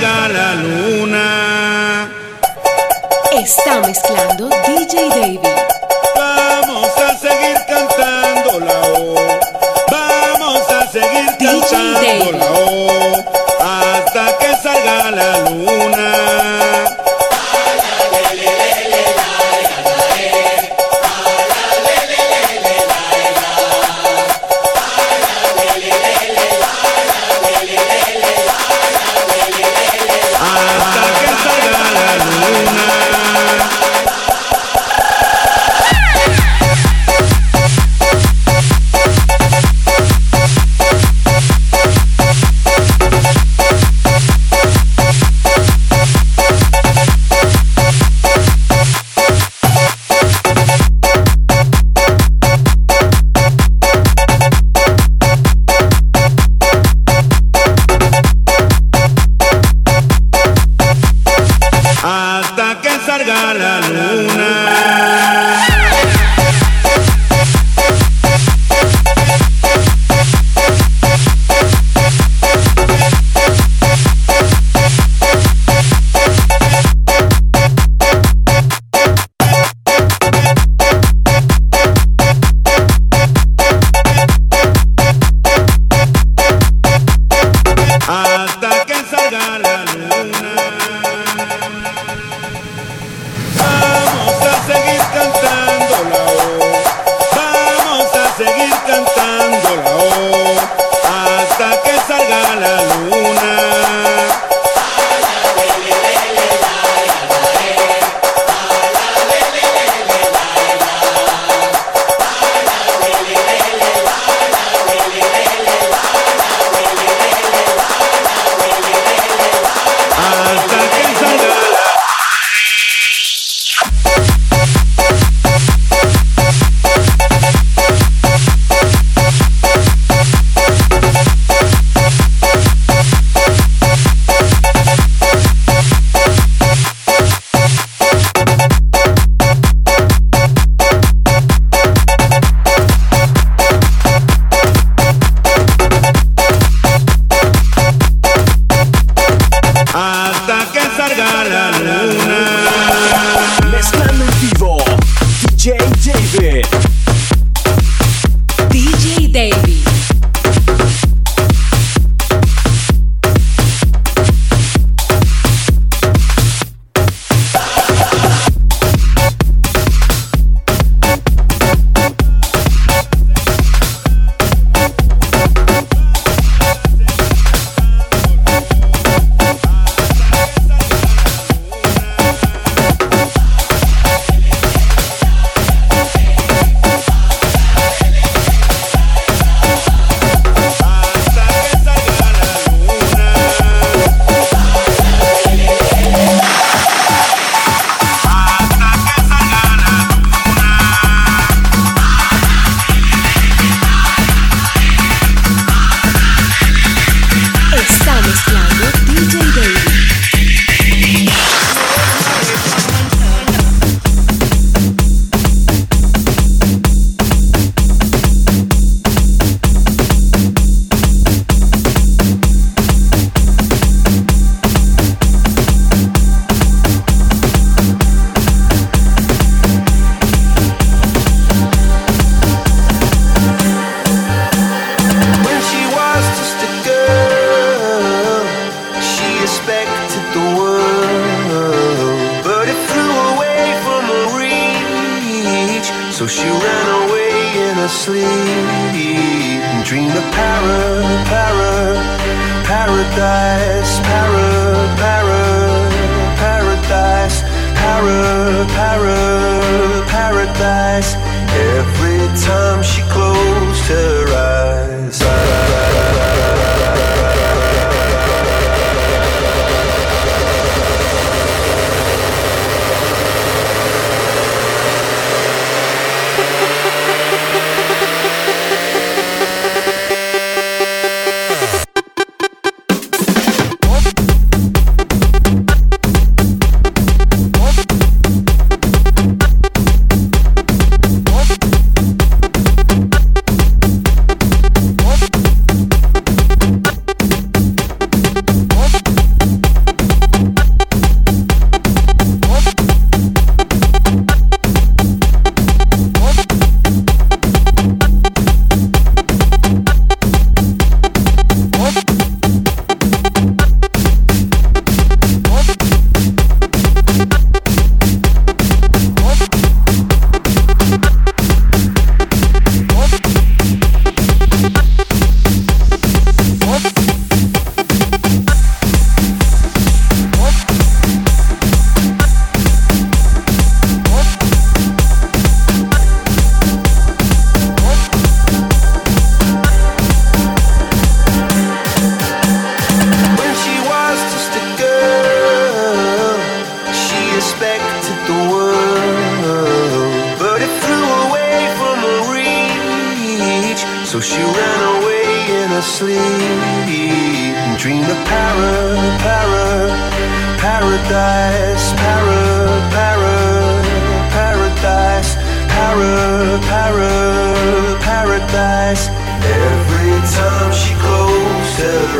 la luna. Está mezclando DJ David. She ran away in her sleep and dreamed of para, para, paradise, para, para, paradise, para, para, paradise. Every time she closed her eyes. Closed her